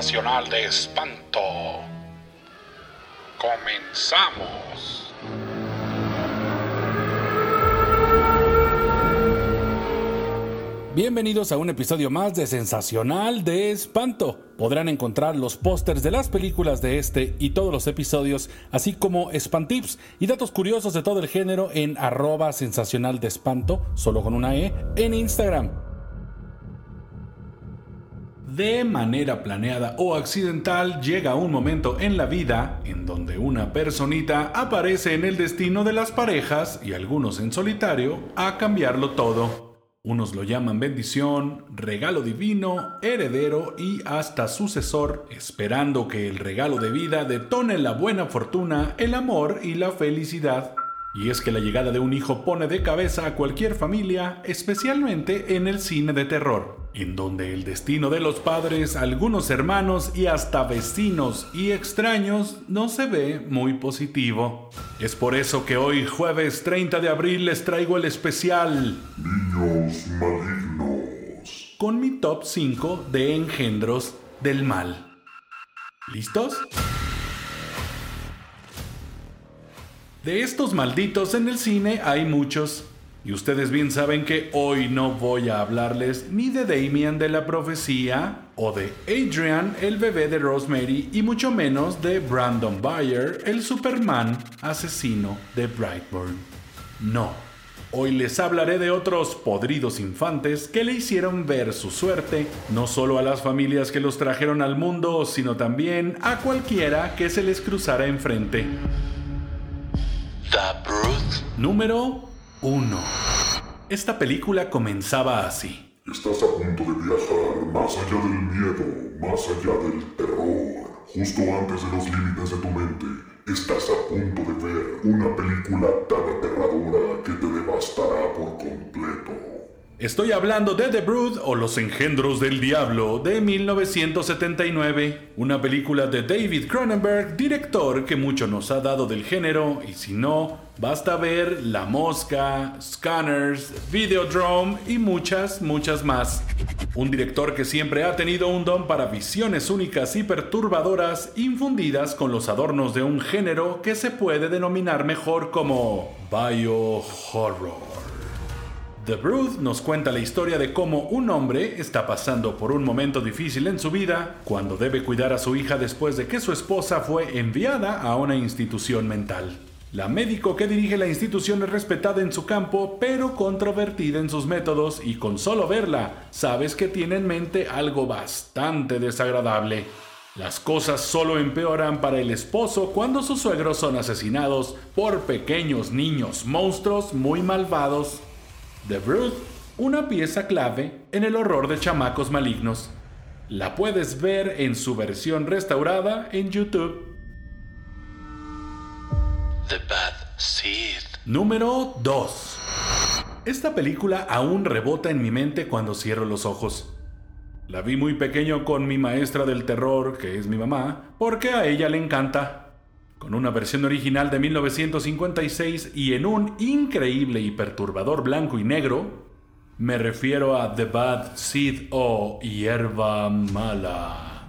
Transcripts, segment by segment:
sensacional de espanto. Comenzamos. Bienvenidos a un episodio más de Sensacional de Espanto. Podrán encontrar los pósters de las películas de este y todos los episodios, así como espantips y datos curiosos de todo el género en arroba sensacional de espanto, solo con una E, en Instagram. De manera planeada o accidental llega un momento en la vida en donde una personita aparece en el destino de las parejas y algunos en solitario a cambiarlo todo. Unos lo llaman bendición, regalo divino, heredero y hasta sucesor, esperando que el regalo de vida detone la buena fortuna, el amor y la felicidad. Y es que la llegada de un hijo pone de cabeza a cualquier familia, especialmente en el cine de terror, en donde el destino de los padres, algunos hermanos y hasta vecinos y extraños no se ve muy positivo. Es por eso que hoy, jueves 30 de abril, les traigo el especial Niños malignos. con mi top 5 de engendros del mal. ¿Listos? De estos malditos en el cine hay muchos. Y ustedes bien saben que hoy no voy a hablarles ni de Damien de la profecía, o de Adrian, el bebé de Rosemary, y mucho menos de Brandon Bayer, el Superman asesino de Brightburn. No, hoy les hablaré de otros podridos infantes que le hicieron ver su suerte, no solo a las familias que los trajeron al mundo, sino también a cualquiera que se les cruzara enfrente. The Brute. Número 1. Esta película comenzaba así. Estás a punto de viajar más allá del miedo, más allá del terror. Justo antes de los límites de tu mente, estás a punto de ver una película tan aterradora que te devastará. Estoy hablando de The Brood o Los Engendros del Diablo de 1979, una película de David Cronenberg, director que mucho nos ha dado del género, y si no, basta ver La Mosca, Scanners, Videodrome y muchas, muchas más. Un director que siempre ha tenido un don para visiones únicas y perturbadoras, infundidas con los adornos de un género que se puede denominar mejor como Biohorror. The Brood nos cuenta la historia de cómo un hombre está pasando por un momento difícil en su vida cuando debe cuidar a su hija después de que su esposa fue enviada a una institución mental. La médico que dirige la institución es respetada en su campo, pero controvertida en sus métodos y con solo verla, sabes que tiene en mente algo bastante desagradable. Las cosas solo empeoran para el esposo cuando sus suegros son asesinados por pequeños niños monstruos muy malvados. The Brood, una pieza clave en el horror de chamacos malignos. La puedes ver en su versión restaurada en YouTube. The Bad Seed. Número 2. Esta película aún rebota en mi mente cuando cierro los ojos. La vi muy pequeño con mi maestra del terror, que es mi mamá, porque a ella le encanta. Con una versión original de 1956 y en un increíble y perturbador blanco y negro, me refiero a The Bad Seed o Hierba Mala.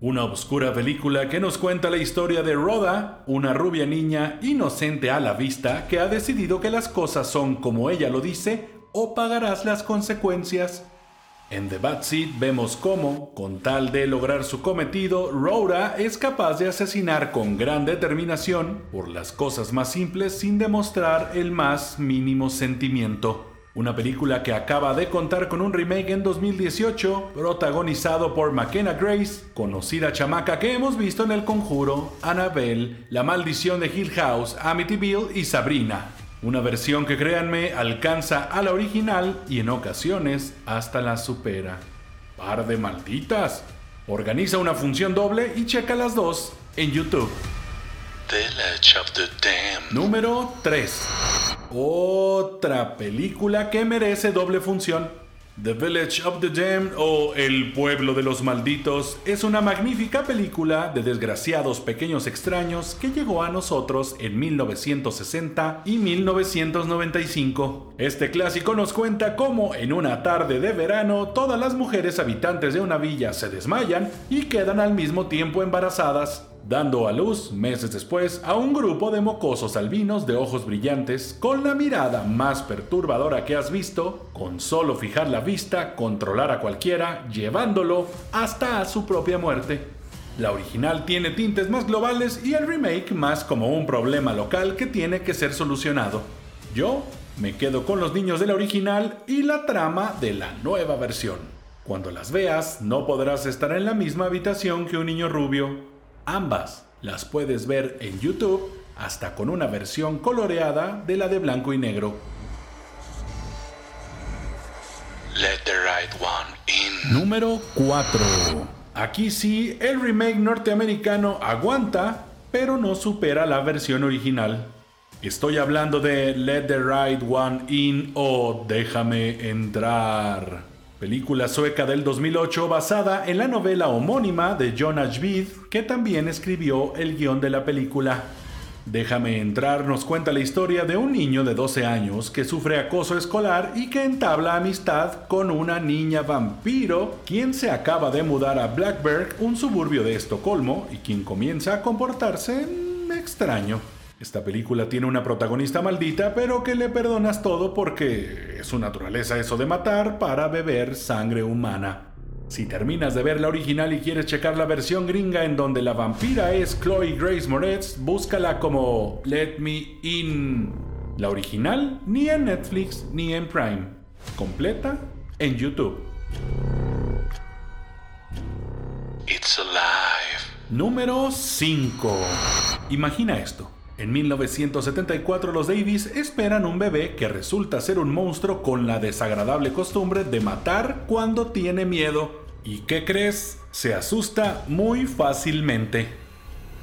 Una oscura película que nos cuenta la historia de Rhoda, una rubia niña inocente a la vista que ha decidido que las cosas son como ella lo dice o pagarás las consecuencias. En The Bad Seed vemos cómo, con tal de lograr su cometido, Rhoda es capaz de asesinar con gran determinación por las cosas más simples sin demostrar el más mínimo sentimiento. Una película que acaba de contar con un remake en 2018, protagonizado por McKenna Grace, conocida chamaca que hemos visto en El Conjuro, Annabelle, La Maldición de Hill House, Amityville y Sabrina. Una versión que créanme alcanza a la original y en ocasiones hasta la supera. Par de malditas. Organiza una función doble y checa las dos en YouTube. Of the Damned. Número 3. Otra película que merece doble función. The Village of the Damned o El Pueblo de los Malditos es una magnífica película de desgraciados pequeños extraños que llegó a nosotros en 1960 y 1995. Este clásico nos cuenta cómo en una tarde de verano todas las mujeres habitantes de una villa se desmayan y quedan al mismo tiempo embarazadas dando a luz, meses después, a un grupo de mocosos albinos de ojos brillantes, con la mirada más perturbadora que has visto, con solo fijar la vista, controlar a cualquiera, llevándolo hasta a su propia muerte. La original tiene tintes más globales y el remake más como un problema local que tiene que ser solucionado. Yo me quedo con los niños de la original y la trama de la nueva versión. Cuando las veas, no podrás estar en la misma habitación que un niño rubio, Ambas las puedes ver en YouTube hasta con una versión coloreada de la de blanco y negro. Let the right one in. Número 4. Aquí sí, el remake norteamericano aguanta, pero no supera la versión original. Estoy hablando de Let the Right One In o Déjame Entrar película sueca del 2008 basada en la novela homónima de John Ashbead, que también escribió el guion de la película. Déjame entrar nos cuenta la historia de un niño de 12 años que sufre acoso escolar y que entabla amistad con una niña vampiro, quien se acaba de mudar a Blackberg, un suburbio de Estocolmo, y quien comienza a comportarse extraño. Esta película tiene una protagonista maldita, pero que le perdonas todo porque es su naturaleza eso de matar para beber sangre humana. Si terminas de ver la original y quieres checar la versión gringa en donde la vampira es Chloe Grace Moretz, búscala como Let Me In. La original ni en Netflix ni en Prime. Completa en YouTube. It's alive. Número 5. Imagina esto. En 1974 los Davis esperan un bebé que resulta ser un monstruo con la desagradable costumbre de matar cuando tiene miedo. ¿Y qué crees? Se asusta muy fácilmente.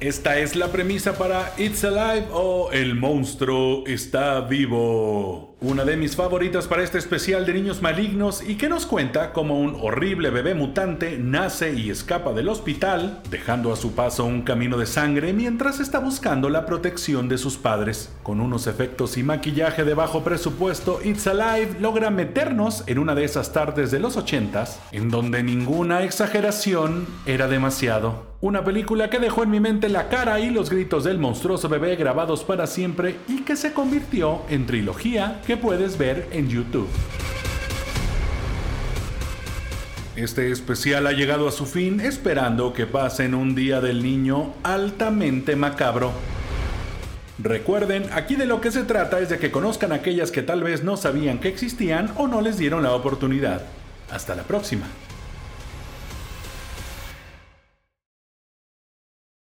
Esta es la premisa para It's Alive o El monstruo está vivo. Una de mis favoritas para este especial de niños malignos y que nos cuenta cómo un horrible bebé mutante nace y escapa del hospital, dejando a su paso un camino de sangre mientras está buscando la protección de sus padres. Con unos efectos y maquillaje de bajo presupuesto, It's Alive logra meternos en una de esas tardes de los 80s en donde ninguna exageración era demasiado. Una película que dejó en mi mente la cara y los gritos del monstruoso bebé grabados para siempre y que se convirtió en trilogía que puedes ver en YouTube. Este especial ha llegado a su fin esperando que pasen un día del niño altamente macabro. Recuerden, aquí de lo que se trata es de que conozcan aquellas que tal vez no sabían que existían o no les dieron la oportunidad. Hasta la próxima.